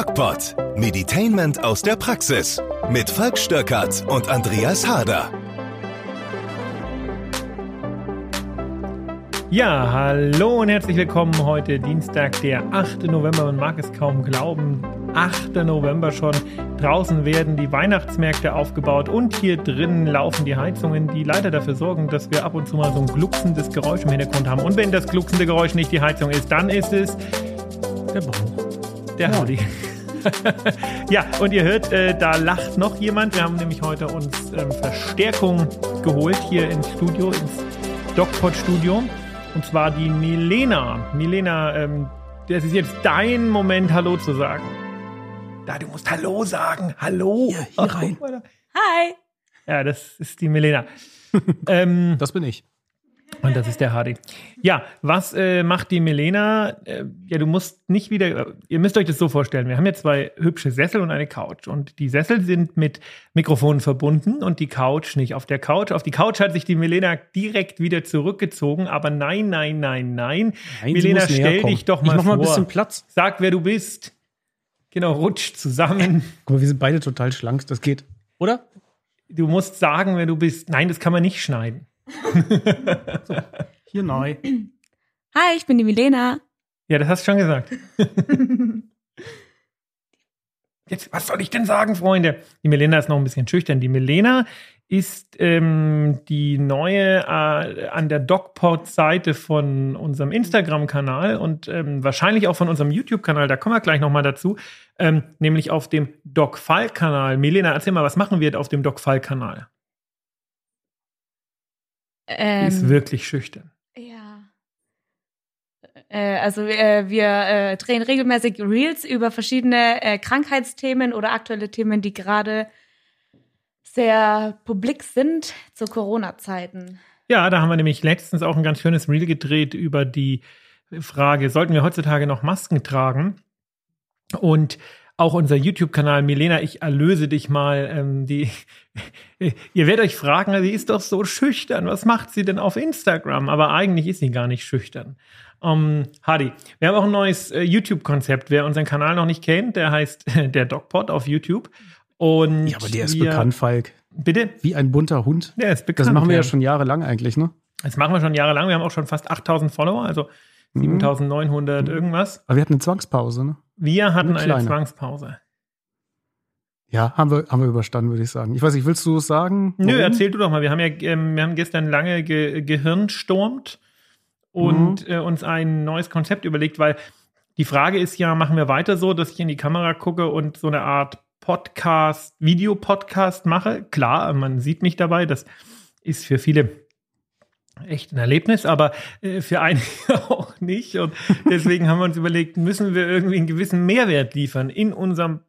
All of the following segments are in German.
DocPod. Meditainment aus der Praxis. Mit Falk Stöckert und Andreas Harder. Ja, hallo und herzlich willkommen heute Dienstag, der 8. November. Man mag es kaum glauben. 8. November schon. Draußen werden die Weihnachtsmärkte aufgebaut und hier drinnen laufen die Heizungen, die leider dafür sorgen, dass wir ab und zu mal so ein glucksendes Geräusch im Hintergrund haben. Und wenn das glucksende Geräusch nicht die Heizung ist, dann ist es der Bauch. Der Howdy. ja, und ihr hört, äh, da lacht noch jemand. Wir haben nämlich heute uns ähm, Verstärkung geholt hier ins Studio, ins DocPod-Studio. Und zwar die Milena. Milena, ähm, das ist jetzt dein Moment, Hallo zu sagen. Da, du musst Hallo sagen. Hallo. Hier, hier rein. Hi. Ja, das ist die Milena. ähm, Das bin ich. Und das ist der Hardy. Ja, was äh, macht die Milena? Äh, ja, du musst nicht wieder, ihr müsst euch das so vorstellen, wir haben hier zwei hübsche Sessel und eine Couch. Und die Sessel sind mit Mikrofonen verbunden und die Couch nicht. Auf der Couch, auf die Couch hat sich die Milena direkt wieder zurückgezogen, aber nein, nein, nein, nein. Nein, näher stell dich doch Ich mal mach vor. mal ein bisschen Platz. Sag, wer du bist. Genau, rutsch zusammen. Guck mal, wir sind beide total schlank. Das geht. Oder? Du musst sagen, wer du bist. Nein, das kann man nicht schneiden. Hier neu. Hi, ich bin die Milena. Ja, das hast du schon gesagt. Jetzt, was soll ich denn sagen, Freunde? Die Milena ist noch ein bisschen schüchtern. Die Milena ist ähm, die neue äh, an der DocPod-Seite von unserem Instagram-Kanal und ähm, wahrscheinlich auch von unserem YouTube-Kanal. Da kommen wir gleich nochmal dazu. Ähm, nämlich auf dem DocFall-Kanal. Milena, erzähl mal, was machen wir auf dem DocFall-Kanal? Die Ähm, ist wirklich schüchtern. ja. Äh, also äh, wir äh, drehen regelmäßig Reels über verschiedene äh, Krankheitsthemen oder aktuelle Themen, die gerade sehr publik sind zu Corona-Zeiten. Ja, da haben wir nämlich letztens auch ein ganz schönes Reel gedreht über die Frage, sollten wir heutzutage noch Masken tragen? Und auch unser YouTube-Kanal, Milena, ich erlöse dich mal, ähm, die, ihr werdet euch fragen, sie ist doch so schüchtern, was macht sie denn auf Instagram? Aber eigentlich ist sie gar nicht schüchtern. Um, Hadi, wir haben auch ein neues äh, YouTube-Konzept. Wer unseren Kanal noch nicht kennt, der heißt der DocPod auf YouTube. Und Ja, aber der ist wir, bekannt, Falk. Bitte? Wie ein bunter Hund. Der ist bekannt. Das machen wir ja schon jahrelang eigentlich, ne? Das machen wir schon jahrelang. Wir haben auch schon fast 8000 Follower, also Mhm. 7900 irgendwas. Aber wir hatten eine Zwangspause, ne? Wir hatten Eine eine. Zwangspause. Ja, haben wir, haben wir überstanden, würde ich sagen. Ich weiß nicht, willst du es sagen? Nö, Warum? erzähl du doch mal. Wir haben ja ähm, wir haben gestern lange ge gehirnstormt und Mhm. äh, uns ein neues Konzept überlegt, weil die Frage ist ja, machen wir weiter so, dass ich in die Kamera gucke und so eine Art Podcast, Videopodcast mache? Klar, man sieht mich dabei. Das ist für viele echt ein Erlebnis, aber äh, für einige auch nicht. Und deswegen haben wir uns überlegt, müssen wir irgendwie einen gewissen Mehrwert liefern in unserem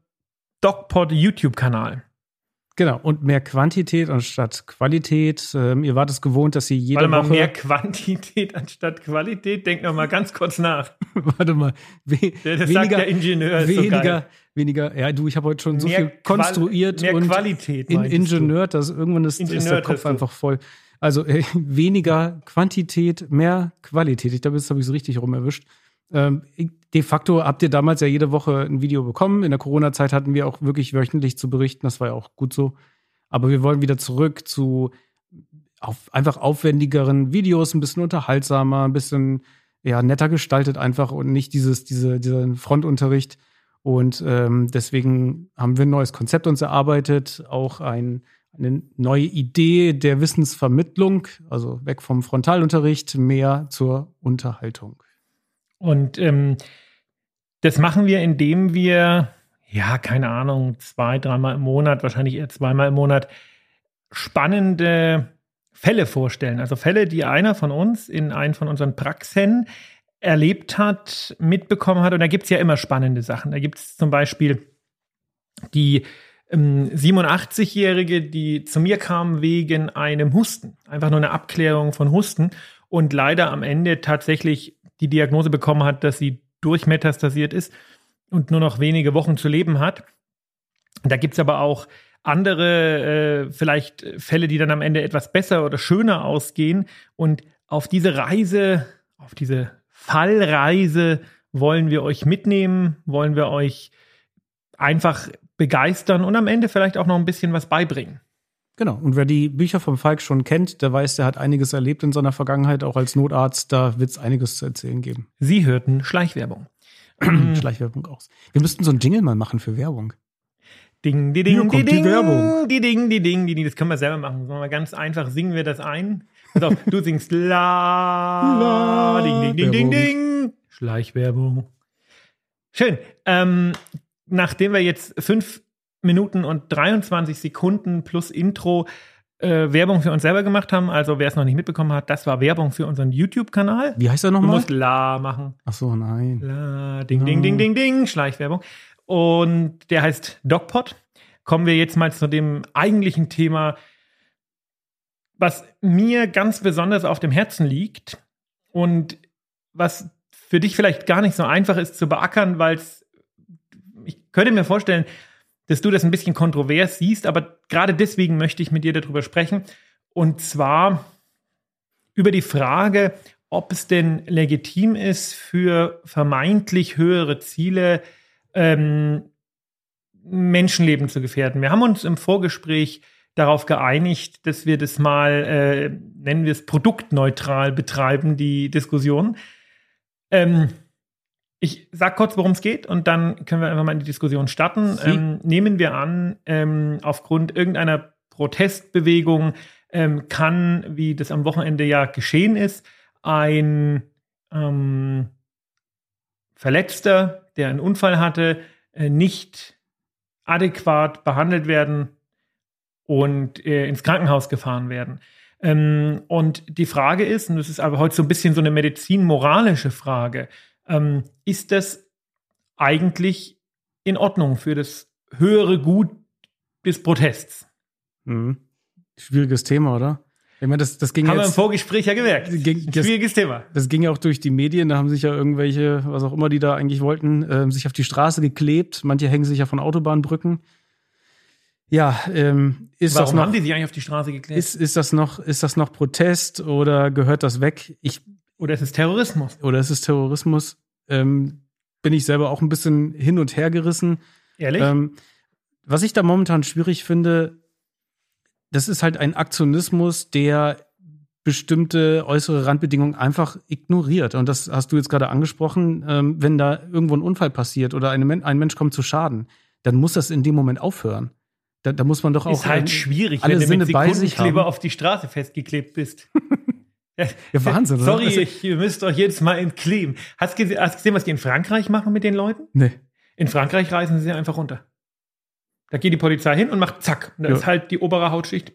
DocPod YouTube-Kanal. Genau, und mehr Quantität anstatt Qualität. Ähm, ihr wart es gewohnt, dass ihr jede Warte mal, Woche. mehr Quantität anstatt Qualität. Denk noch mal ganz kurz nach. warte mal. We das sagt der Ingenieur, ist so weniger, weniger. Ja, du, ich habe heute schon so Mehr viel Qual- konstruiert mehr und Qualität, in. Ingenieur, dass irgendwann ist, ist der Kopf einfach voll. Also äh, weniger Quantität, mehr Qualität. Ich glaube, jetzt habe ich es richtig rum erwischt. Ähm, de facto habt ihr damals ja jede Woche ein Video bekommen. In der Corona-Zeit hatten wir auch wirklich wöchentlich zu berichten. Das war ja auch gut so. Aber wir wollen wieder zurück zu auf, einfach aufwendigeren Videos, ein bisschen unterhaltsamer, ein bisschen ja, netter gestaltet einfach und nicht dieses, diese, diesen Frontunterricht. Und ähm, deswegen haben wir ein neues Konzept uns erarbeitet, auch ein, eine neue Idee der Wissensvermittlung, also weg vom Frontalunterricht, mehr zur Unterhaltung. Und ähm, das machen wir, indem wir, ja, keine Ahnung, zwei, dreimal im Monat, wahrscheinlich eher zweimal im Monat, spannende Fälle vorstellen. Also Fälle, die einer von uns in einen von unseren Praxen erlebt hat, mitbekommen hat. Und da gibt es ja immer spannende Sachen. Da gibt es zum Beispiel die 87-Jährige, die zu mir kam wegen einem Husten. Einfach nur eine Abklärung von Husten und leider am Ende tatsächlich die Diagnose bekommen hat, dass sie durchmetastasiert ist und nur noch wenige Wochen zu leben hat. Da gibt es aber auch andere, äh, vielleicht Fälle, die dann am Ende etwas besser oder schöner ausgehen. Und auf diese Reise, auf diese Fallreise wollen wir euch mitnehmen, wollen wir euch einfach begeistern und am Ende vielleicht auch noch ein bisschen was beibringen. Genau. Und wer die Bücher vom Falk schon kennt, der weiß, der hat einiges erlebt in seiner Vergangenheit, auch als Notarzt. Da wird es einiges zu erzählen geben. Sie hörten Schleichwerbung. Schleichwerbung aus. Wir müssten so einen Jingle mal machen für Werbung. Ding, die ding, die ding, Werbung. die ding, die ding, die ding. Das können wir selber machen. Wir ganz einfach singen wir das ein? Pass auf, du singst la, La, ding, ding, ding, ding, ding. Schleichwerbung. Schön. Ähm, nachdem wir jetzt fünf Minuten und 23 Sekunden plus Intro äh, Werbung für uns selber gemacht haben, also wer es noch nicht mitbekommen hat, das war Werbung für unseren YouTube-Kanal. Wie heißt er Du nochmal? musst la machen. Ach so, nein. La, ding, ding, ding, ding, ding, Schleichwerbung. Und der heißt DocPod. Kommen wir jetzt mal zu dem eigentlichen Thema, was mir ganz besonders auf dem Herzen liegt und was für dich vielleicht gar nicht so einfach ist zu beackern, weil es, könnte mir vorstellen, dass du das ein bisschen kontrovers siehst, aber gerade deswegen möchte ich mit dir darüber sprechen. Und zwar über die Frage, ob es denn legitim ist, für vermeintlich höhere Ziele ähm, Menschenleben zu gefährden. Wir haben uns im Vorgespräch darauf geeinigt, dass wir das mal, äh, nennen wir es, produktneutral betreiben, die Diskussion. Ähm, ich sag kurz, worum es geht und dann können wir einfach mal in die Diskussion starten. Ähm, nehmen wir an, ähm, aufgrund irgendeiner Protestbewegung ähm, kann, wie das am Wochenende ja geschehen ist, ein ähm, Verletzter, der einen Unfall hatte, äh, nicht adäquat behandelt werden und äh, ins Krankenhaus gefahren werden. Ähm, und die Frage ist, und das ist aber heute so ein bisschen so eine medizin-moralische Frage, ähm, ist das eigentlich in Ordnung für das höhere Gut des Protests? Mhm. Schwieriges Thema, oder? Ich meine, das, das ging Haben wir im. Vorgespräch ja gemerkt. Ging- das- Schwieriges Thema. Das ging ja auch durch die Medien, da haben sich ja irgendwelche, was auch immer die da eigentlich wollten, ähm, sich auf die Straße geklebt. Manche hängen sich ja von Autobahnbrücken. Ja, ähm, ist das Warum noch, haben die sich eigentlich auf die Straße geklärt? ist, ist das noch, ist das noch Protest oder gehört das weg? Ich, Oder ist es Terrorismus? oder ist es Terrorismus? Ähm, bin ich selber auch ein bisschen hin und her gerissen. Ehrlich? Ähm, was ich da momentan schwierig finde, das ist halt ein Aktionismus, der bestimmte äußere Randbedingungen einfach ignoriert. Und das hast du jetzt gerade angesprochen. Ähm, wenn da irgendwo ein Unfall passiert oder Men- ein Mensch kommt zu Schaden, dann muss das in dem Moment aufhören. Da, da muss man doch auch. ist halt ähm, schwierig, alle wenn du Sinne mit Sekundenkleber auf die Straße festgeklebt bist. Ja, Wahnsinn, oder? Sorry, Also- ich, ihr müsst euch jetzt mal entkleben. Hast du hast gesehen, was die in Frankreich machen mit den Leuten? Nee. In Frankreich reißen sie einfach runter. Da geht die Polizei hin und macht zack. Und da Ja. ist halt die obere Hautschicht.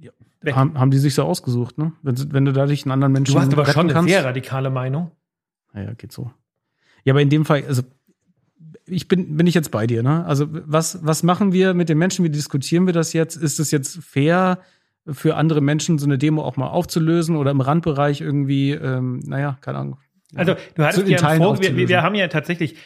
Ja. Weg. Haben, haben die sich so ausgesucht, ne? Wenn, wenn du dadurch einen anderen Menschen Du hast aber schon eine kannst. sehr radikale Meinung. Naja, geht so. Ja, aber in dem Fall, also ich bin, bin ich jetzt bei dir, ne? Also was, was machen wir mit den Menschen? Wie diskutieren wir das jetzt? Ist es jetzt fair für andere Menschen, so eine Demo auch mal aufzulösen oder im Randbereich irgendwie, ähm, naja, keine Ahnung. Also du hattest ja Vor wir, wir, haben ja tatsächlich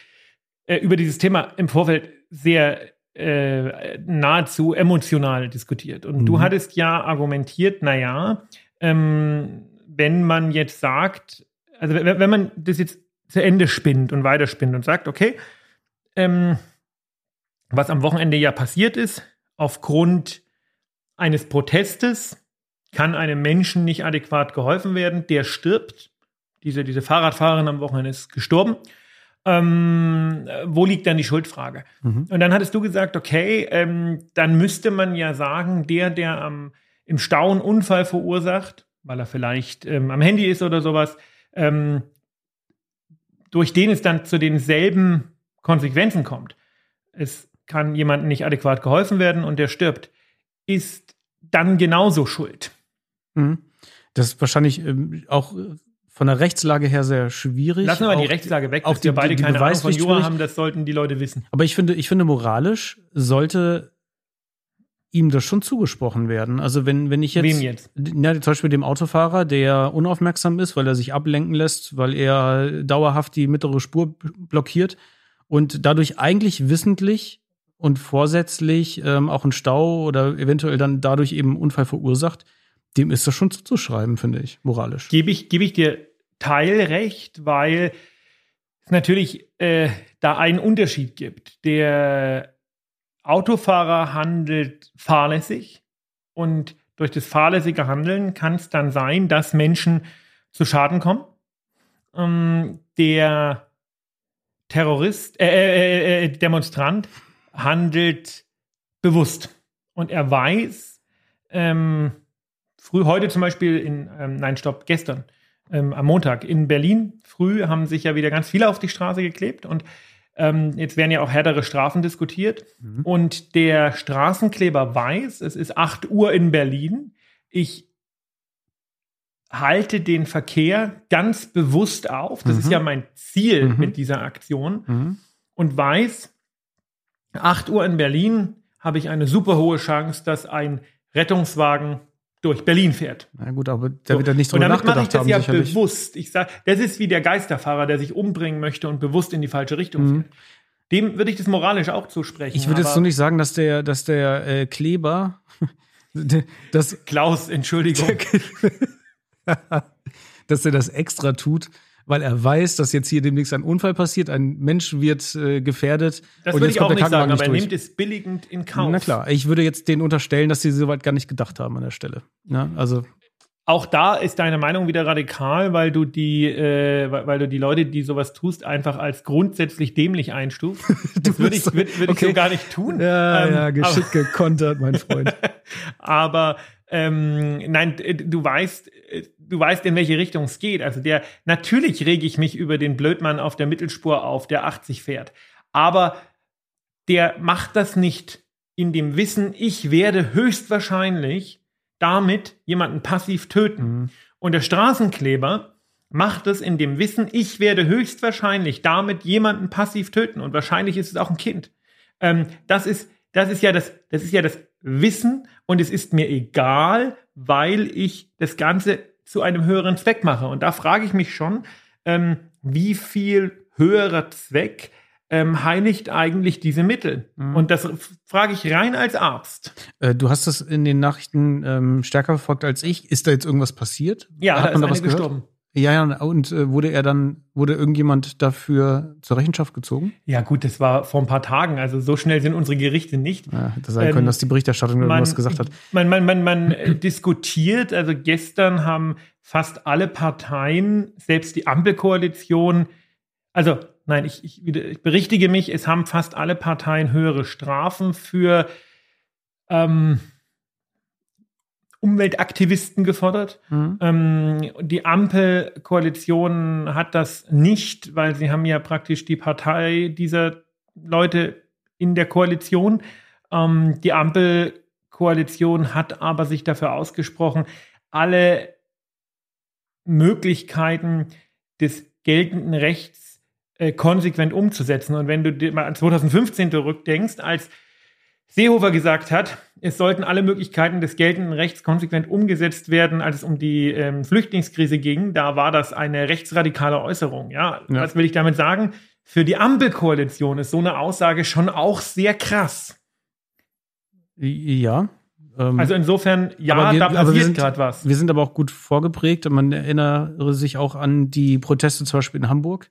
äh, über dieses Thema im Vorfeld sehr äh, nahezu emotional diskutiert. Und du Mhm. hattest ja argumentiert, naja, ähm, wenn man jetzt sagt, also wenn, wenn man das jetzt zu Ende spinnt und weiterspinnt und sagt, okay, ähm, was am Wochenende ja passiert ist, aufgrund eines Protestes kann einem Menschen nicht adäquat geholfen werden, der stirbt. Diese, diese Fahrradfahrerin am Wochenende ist gestorben. Ähm, wo liegt dann die Schuldfrage? Mhm. Und dann hattest du gesagt, okay, ähm, dann müsste man ja sagen, der, der am, im Stau einen Unfall verursacht, weil er vielleicht ähm, am Handy ist oder sowas, ähm, durch den es dann zu denselben Konsequenzen kommt. Es kann jemandem nicht adäquat geholfen werden und der stirbt, ist dann genauso schuld. Mhm. Das ist wahrscheinlich ähm, auch äh, von der Rechtslage her sehr schwierig. Lassen wir mal die Rechtslage weg, auch dass wir die- beide die keine Ahnung von Jura haben, das sollten die Leute wissen. Aber ich finde, ich finde, moralisch sollte ihm das schon zugesprochen werden. Also wenn, wenn ich jetzt. Wem jetzt? Na, zum Beispiel dem Autofahrer, der unaufmerksam ist, weil er sich ablenken lässt, weil er dauerhaft die mittlere Spur blockiert und dadurch eigentlich wissentlich und vorsätzlich ähm, auch einen Stau oder eventuell dann dadurch eben einen Unfall verursacht, dem ist das schon zuzuschreiben, finde ich, moralisch. Gebe ich, gebe ich dir Teilrecht, weil es natürlich äh, da einen Unterschied gibt. Der Autofahrer handelt fahrlässig und durch das fahrlässige Handeln kann es dann sein, dass Menschen zu Schaden kommen. Ähm, der Terrorist, äh, äh, äh, Demonstrant handelt bewusst und er weiß, ähm, früh heute zum Beispiel in, ähm, nein, stopp, gestern, ähm, am Montag in Berlin früh haben sich ja wieder ganz viele auf die Straße geklebt und ähm, jetzt werden ja auch härtere Strafen diskutiert. Mhm. Und der Straßenkleber weiß, es ist 8 Uhr in Berlin. Ich halte den Verkehr ganz bewusst auf. Das mhm. ist ja mein Ziel mhm. mit dieser Aktion. Mhm. Und weiß, 8 Uhr in Berlin habe ich eine super hohe Chance, dass ein Rettungswagen durch Berlin fährt. Na gut, aber da wird er nicht drüber nachgedacht mache ich das haben, ja sicherlich. bewusst. Ich sage, das ist wie der Geisterfahrer, der sich umbringen möchte und bewusst in die falsche Richtung mhm. fährt. Dem würde ich das moralisch auch zusprechen. Ich würde jetzt so nicht sagen, dass der, dass der äh, Kleber, das Klaus, Entschuldigung, dass er das extra tut, weil er weiß, dass jetzt hier demnächst ein Unfall passiert, ein Mensch wird äh, gefährdet. Das würde ich auch nicht sagen, aber er nimmt es billigend in Kauf. Na klar, ich würde jetzt denen unterstellen, dass sie soweit gar nicht gedacht haben an der Stelle. Ja, also auch da ist deine Meinung wieder radikal, weil du die, äh, weil du die Leute, die sowas tust, einfach als grundsätzlich dämlich einstufst. Das würde ich, würd, würd okay. ich so gar nicht tun. Ja, ähm, ja, geschickt gekontert, mein Freund. aber ähm, nein, du weißt, du weißt, in welche Richtung es geht. Also der, natürlich rege ich mich über den Blödmann auf der Mittelspur auf, der 80 fährt. Aber der macht das nicht in dem Wissen, ich werde höchstwahrscheinlich damit jemanden passiv töten. Mhm. Und der Straßenkleber macht es in dem Wissen, ich werde höchstwahrscheinlich damit jemanden passiv töten. Und wahrscheinlich ist es auch ein Kind. Ähm, das ist, das ist ja das, das ist ja das Wissen und es ist mir egal, weil ich das Ganze zu einem höheren Zweck mache. Und da frage ich mich schon, ähm, wie viel höherer Zweck ähm, heiligt eigentlich diese Mittel? Mhm. Und das frage ich rein als Arzt. Äh, du hast das in den Nachrichten ähm, stärker verfolgt als ich. Ist da jetzt irgendwas passiert? Ja, Hat da man ist da was gestorben. Ja, ja, und äh, wurde er dann, wurde irgendjemand dafür zur Rechenschaft gezogen? Ja, gut, das war vor ein paar Tagen, also so schnell sind unsere Gerichte nicht. Ja, hätte sein können, ähm, dass die Berichterstattung man, irgendwas gesagt hat. Man, man, man, man äh, diskutiert, also gestern haben fast alle Parteien, selbst die Ampelkoalition, also nein, ich, ich, ich berichtige mich, es haben fast alle Parteien höhere Strafen für ähm, Umweltaktivisten gefordert. Mhm. Ähm, die Ampelkoalition hat das nicht, weil sie haben ja praktisch die Partei dieser Leute in der Koalition. Ähm, die Ampelkoalition hat aber sich dafür ausgesprochen, alle Möglichkeiten des geltenden Rechts äh, konsequent umzusetzen. Und wenn du dir mal an 2015 zurückdenkst, als Seehofer gesagt hat, es sollten alle Möglichkeiten des geltenden Rechts konsequent umgesetzt werden, als es um die ähm, Flüchtlingskrise ging. Da war das eine rechtsradikale Äußerung. Ja? ja, was will ich damit sagen? Für die Ampelkoalition ist so eine Aussage schon auch sehr krass. Ja. Ähm, also insofern, ja, wir, da passiert gerade was. Wir sind aber auch gut vorgeprägt. Man erinnere sich auch an die Proteste zum Beispiel in Hamburg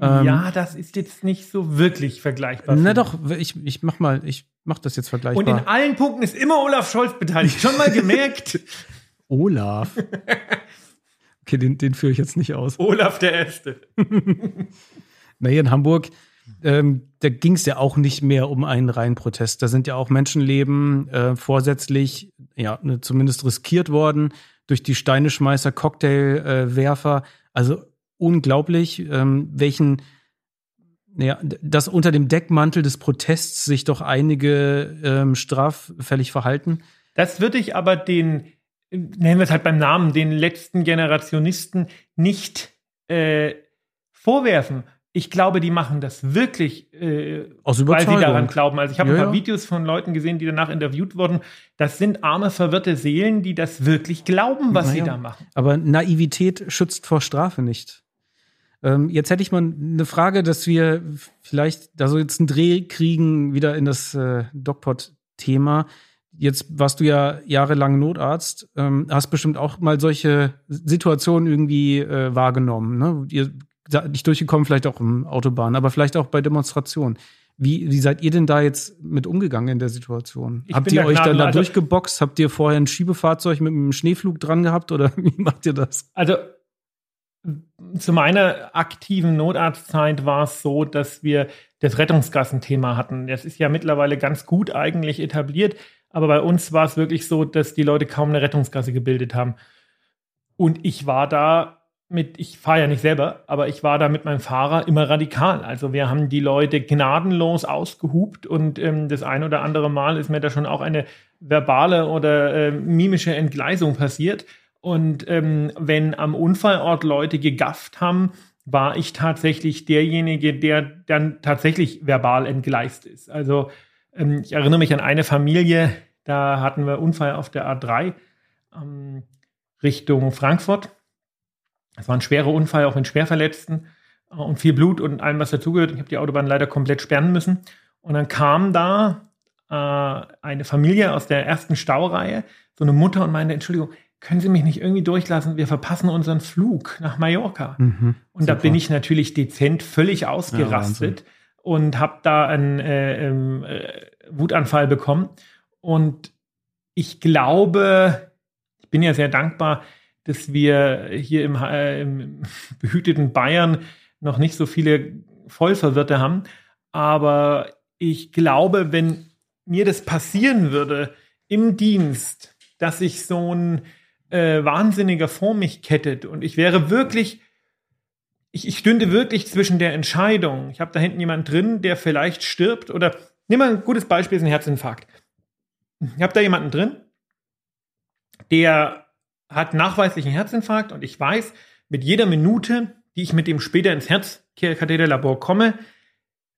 ähm, ja, das ist jetzt nicht so wirklich vergleichbar. Na doch, ich, ich mach mal, ich mach das jetzt vergleichbar. Und in allen Punkten ist immer Olaf Scholz beteiligt. Schon mal gemerkt. Olaf. Okay, den, den führe ich jetzt nicht aus. Olaf der Erste. Na, hier in Hamburg, ähm, da ging es ja auch nicht mehr um einen reinen Protest. Da sind ja auch Menschenleben äh, vorsätzlich, ja, ne, zumindest riskiert worden durch die Steineschmeißer, Cocktailwerfer. Äh, also unglaublich, ähm, welchen, ja, dass unter dem Deckmantel des Protests sich doch einige ähm, straffällig verhalten. Das würde ich aber den, nennen wir es halt beim Namen, den letzten Generationisten nicht äh, vorwerfen. Ich glaube, die machen das wirklich, äh, weil sie daran glauben. Also ich habe ja, ein paar ja. Videos von Leuten gesehen, die danach interviewt wurden. Das sind arme, verwirrte Seelen, die das wirklich glauben, was naja. sie da machen. Aber Naivität schützt vor Strafe nicht. Ähm, jetzt hätte ich mal eine Frage, dass wir vielleicht da so jetzt einen Dreh kriegen, wieder in das äh, DocPod-Thema. Jetzt warst du ja jahrelang Notarzt, ähm, hast bestimmt auch mal solche Situationen irgendwie äh, wahrgenommen, ne? Ihr nicht durchgekommen, vielleicht auch im Autobahn, aber vielleicht auch bei Demonstrationen. Wie, wie seid ihr denn da jetzt mit umgegangen in der Situation? Ich Habt ihr da euch dann da. Also- durchgeboxt? Habt ihr vorher ein Schiebefahrzeug mit einem Schneeflug dran gehabt oder wie macht ihr das? Also zu meiner aktiven Notarztzeit war es so, dass wir das Rettungsgassenthema hatten. Das ist ja mittlerweile ganz gut eigentlich etabliert, aber bei uns war es wirklich so, dass die Leute kaum eine Rettungsgasse gebildet haben. Und ich war da mit, ich fahre ja nicht selber, aber ich war da mit meinem Fahrer immer radikal. Also wir haben die Leute gnadenlos ausgehupt und ähm, das ein oder andere Mal ist mir da schon auch eine verbale oder äh, mimische Entgleisung passiert. Und ähm, wenn am Unfallort Leute gegafft haben, war ich tatsächlich derjenige, der dann tatsächlich verbal entgleist ist. Also ähm, ich erinnere mich an eine Familie, da hatten wir Unfall auf der A3 ähm, Richtung Frankfurt. Es war ein schwerer Unfall, auch mit Schwerverletzten äh, und viel Blut und allem, was dazugehört. Ich habe die Autobahn leider komplett sperren müssen. Und dann kam da äh, eine Familie aus der ersten Staureihe, so eine Mutter und meinte, Entschuldigung, können Sie mich nicht irgendwie durchlassen? Wir verpassen unseren Flug nach Mallorca. Mhm, Und da super. bin ich natürlich dezent völlig ausgerastet und habe da einen äh, ähm, äh, Wutanfall bekommen. Und ich glaube, ich bin ja sehr dankbar, dass wir hier im, äh, im behüteten Bayern noch nicht so viele Vollverwirrte haben. Aber ich glaube, wenn mir das passieren würde im Dienst, dass sich so ein äh, Wahnsinniger vor mich kettet und ich wäre wirklich, ich, ich stünde wirklich zwischen der Entscheidung. Ich habe da hinten jemanden drin, der vielleicht stirbt oder nimm mal ein gutes Beispiel, ist ein Herzinfarkt. Ich habe da jemanden drin, der hat nachweislich einen Herzinfarkt und ich weiß, mit jeder Minute, die ich mit dem später ins Herzkatheterlabor komme,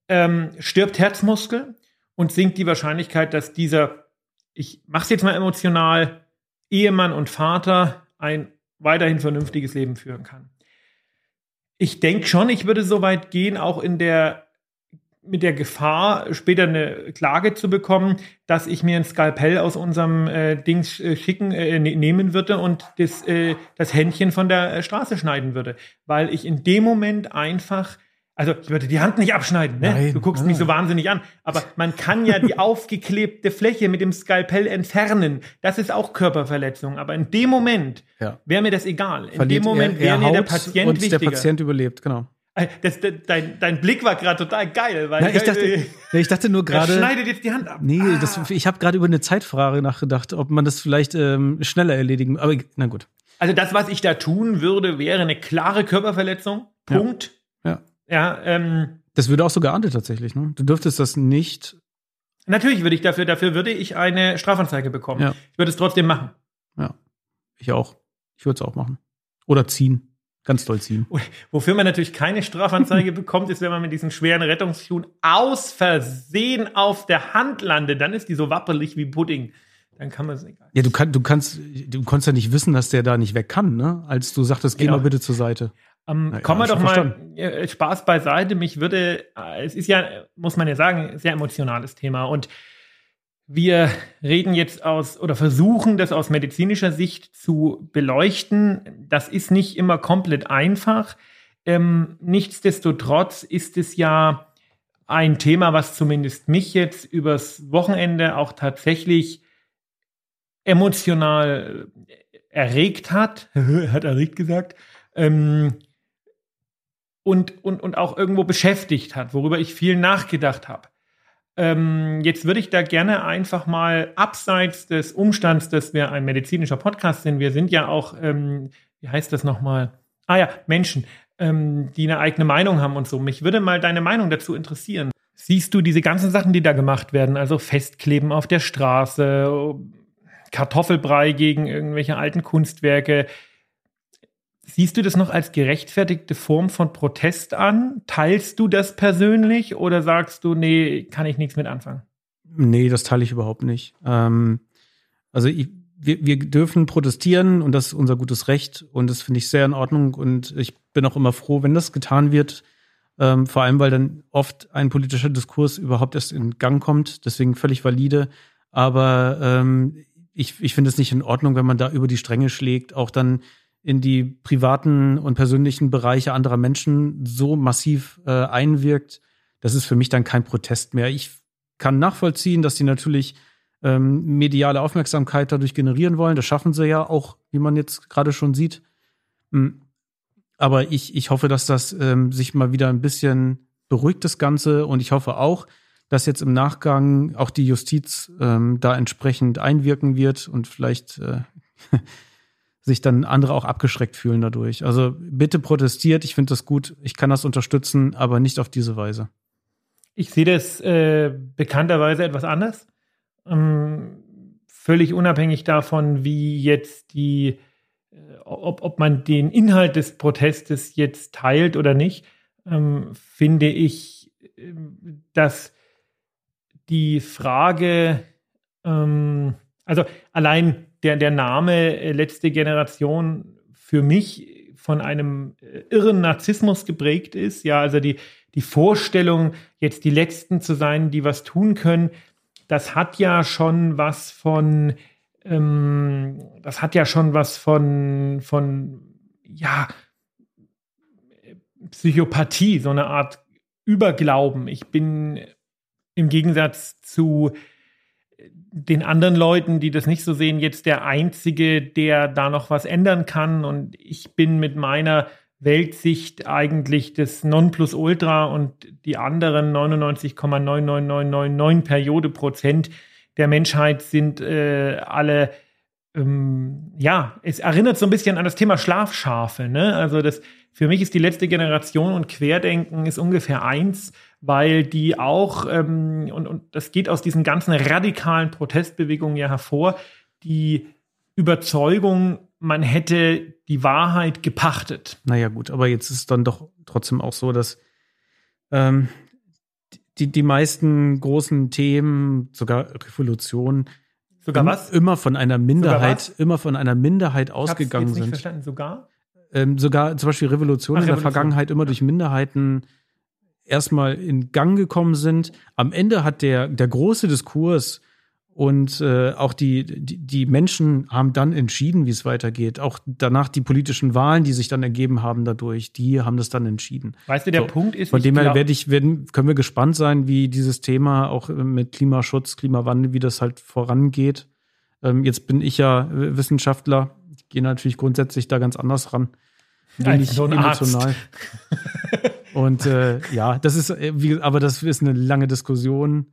ähm, stirbt Herzmuskel und sinkt die Wahrscheinlichkeit, dass dieser, ich mache es jetzt mal emotional, Ehemann und Vater ein weiterhin vernünftiges Leben führen kann. Ich denke schon, ich würde so weit gehen, auch in der mit der Gefahr, später eine Klage zu bekommen, dass ich mir ein Skalpell aus unserem äh, Dings äh, schicken, äh, ne- nehmen würde und das, äh, das Händchen von der äh, Straße schneiden würde. Weil ich in dem Moment einfach, also ich würde die Hand nicht abschneiden, ne? Nein, du guckst nein. mich so wahnsinnig an. Aber man kann ja die aufgeklebte Fläche mit dem Skalpell entfernen. Das ist auch Körperverletzung. Aber in dem Moment Ja. wäre mir das egal. In Verliert dem Moment wäre mir der Patient und wichtiger. der Patient überlebt, genau. Äh, Das, das, dein, dein Blick war gerade total geil, weil Na, ich, dachte, äh, ich dachte nur er gerade. schneidet jetzt die Hand ab. Nee, Ah. das, ich habe gerade über eine Zeitfrage nachgedacht, ob man das vielleicht ähm, schneller erledigen. Aber na gut. Also das, was ich da tun würde, wäre eine klare Körperverletzung. Punkt. Ja. Ja, ähm, Das würde auch so geahndet tatsächlich. Ne? Du dürftest das nicht. natürlich würde ich dafür, dafür würde ich eine Strafanzeige bekommen. Ja. Ich würde es trotzdem machen. Ja, ich auch. Ich würde es auch machen. Oder ziehen. Ganz doll ziehen. Wofür man natürlich keine Strafanzeige bekommt, ist, wenn man mit diesen schweren Rettungsschuhen aus Versehen auf der Hand landet. Dann ist die so wappelig wie Pudding. Dann kann man es egal. Ja, du, kann, du kannst, du konntest ja nicht wissen, dass der da nicht weg kann, ne? Als du sagtest, geh Genau. mal bitte zur Seite. Ähm, ja, kommen wir doch mal äh, Spaß beiseite. Mich würde, äh, es ist ja, muss man ja sagen, ein sehr emotionales Thema. Und wir reden jetzt aus oder versuchen das aus medizinischer Sicht zu beleuchten. Das ist nicht immer komplett einfach. Ähm, nichtsdestotrotz ist es ja ein Thema, was zumindest mich jetzt übers Wochenende auch tatsächlich emotional erregt hat. hat erregt gesagt. Ähm, und, und, und auch irgendwo beschäftigt hat, worüber ich viel nachgedacht habe. Ähm, jetzt würde ich da gerne einfach mal abseits des Umstands, dass wir ein medizinischer Podcast sind, wir sind ja auch, ähm, wie heißt das nochmal? Ah ja, Menschen, ähm, die eine eigene Meinung haben und so. Mich würde mal deine Meinung dazu interessieren. Siehst du diese ganzen Sachen, die da gemacht werden, also Festkleben auf der Straße, Kartoffelbrei gegen irgendwelche alten Kunstwerke, Siehst du das noch als gerechtfertigte Form von Protest an? Teilst du das persönlich oder sagst du, nee, kann ich nichts mit anfangen? Nee, das teile ich überhaupt nicht. Ähm, also ich, wir, wir dürfen protestieren und das ist unser gutes Recht und das finde ich sehr in Ordnung und ich bin auch immer froh, wenn das getan wird. Ähm, vor allem, weil dann oft ein politischer Diskurs überhaupt erst in Gang kommt. Deswegen völlig valide. Aber ähm, ich, ich finde es nicht in Ordnung, wenn man da über die Stränge schlägt, auch dann in die privaten und persönlichen Bereiche anderer Menschen so massiv äh, einwirkt, das ist für mich dann kein Protest mehr. Ich kann nachvollziehen, dass die natürlich ähm, mediale Aufmerksamkeit dadurch generieren wollen. Das schaffen sie ja auch, wie man jetzt gerade schon sieht. Hm. Aber ich, ich hoffe, dass das ähm, sich mal wieder ein bisschen beruhigt, das Ganze. Und ich hoffe auch, dass jetzt im Nachgang auch die Justiz ähm, da entsprechend einwirken wird und vielleicht äh, sich dann andere auch abgeschreckt fühlen dadurch. Also bitte protestiert, ich finde das gut, ich kann das unterstützen, aber nicht auf diese Weise. Ich sehe das äh, bekannterweise etwas anders. Ähm, völlig unabhängig davon, wie jetzt die, äh, ob, ob man den Inhalt des Protestes jetzt teilt oder nicht, ähm, finde ich, äh, dass die Frage, ähm, also allein der, der Name äh, letzte Generation für mich von einem äh, irren Narzissmus geprägt ist. Ja, also die, die Vorstellung, jetzt die Letzten zu sein, die was tun können, das hat ja schon was von, ähm, das hat ja schon was von, von, ja, Psychopathie, so eine Art Überglauben. Ich bin im Gegensatz zu den anderen Leuten, die das nicht so sehen, jetzt der Einzige, der da noch was ändern kann. Und ich bin mit meiner Weltsicht eigentlich das Nonplusultra und die anderen 99,99999 Periode Prozent der Menschheit sind äh, alle ähm, ja, es erinnert so ein bisschen an das Thema Schlafschafe. Ne? Also das, für mich ist die letzte Generation und Querdenken ist ungefähr eins, weil die auch, ähm, und, und das geht aus diesen ganzen radikalen Protestbewegungen ja hervor, die Überzeugung, man hätte die Wahrheit gepachtet. Naja gut, aber jetzt ist es dann doch trotzdem auch so, dass ähm, die, die meisten großen Themen, sogar Revolutionen, Sogar was? Immer von einer Minderheit, immer von einer Minderheit ausgegangen sind. Nicht verstanden. Sogar? Ähm, sogar zum Beispiel Revolutionen Ach, in der Revolution. Vergangenheit immer durch Minderheiten erstmal in Gang gekommen sind. Am Ende hat der, der große Diskurs und äh, auch die, die, die Menschen haben dann entschieden, wie es weitergeht. Auch danach die politischen Wahlen, die sich dann ergeben haben dadurch, die haben das dann entschieden. Weißt du, der so, Punkt ist. Von dem her werde ich, werden, können wir gespannt sein, wie dieses Thema auch mit Klimaschutz, Klimawandel, wie das halt vorangeht. Ähm, jetzt bin ich ja Wissenschaftler. Ich gehe natürlich grundsätzlich da ganz anders ran. Wenig so emotional. und äh, ja, das ist, äh, wie, aber das ist eine lange Diskussion.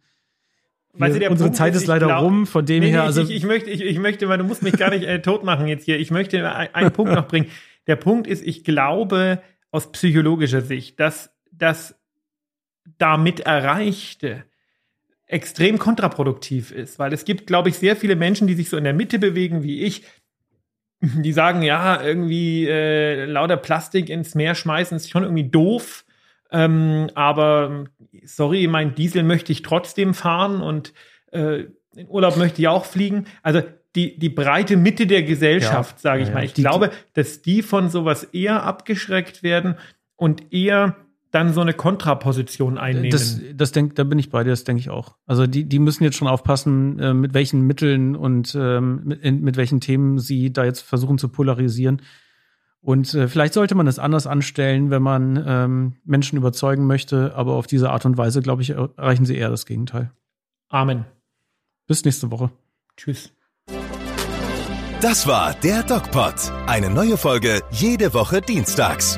Weißt du, unsere Punkt Zeit ist, ist leider glaub, rum, von dem nee, her. Also ich, ich, möchte, ich, ich möchte, weil du musst mich gar nicht äh, tot machen jetzt hier. Ich möchte einen Punkt noch bringen. Der Punkt ist, ich glaube aus psychologischer Sicht, dass das damit Erreichte extrem kontraproduktiv ist, weil es gibt, glaube ich, sehr viele Menschen, die sich so in der Mitte bewegen wie ich, die sagen, ja, irgendwie äh, lauter Plastik ins Meer schmeißen ist schon irgendwie doof. Ähm, aber sorry, mein Diesel möchte ich trotzdem fahren und äh, in Urlaub möchte ich auch fliegen. Also die, die breite Mitte der Gesellschaft, ja, sage ich ja, mal. Ich die, glaube, dass die von sowas eher abgeschreckt werden und eher dann so eine Kontraposition einnehmen. Das, das denk, da bin ich bei dir, das denke ich auch. Also die, die müssen jetzt schon aufpassen, äh, mit welchen Mitteln und ähm, mit, in, mit welchen Themen sie da jetzt versuchen zu polarisieren. Und äh, vielleicht sollte man es anders anstellen, wenn man ähm, Menschen überzeugen möchte, aber auf diese Art und Weise, glaube ich, erreichen sie eher das Gegenteil. Amen. Bis nächste Woche. Tschüss. Das war der DocPod. Eine neue Folge jede Woche dienstags.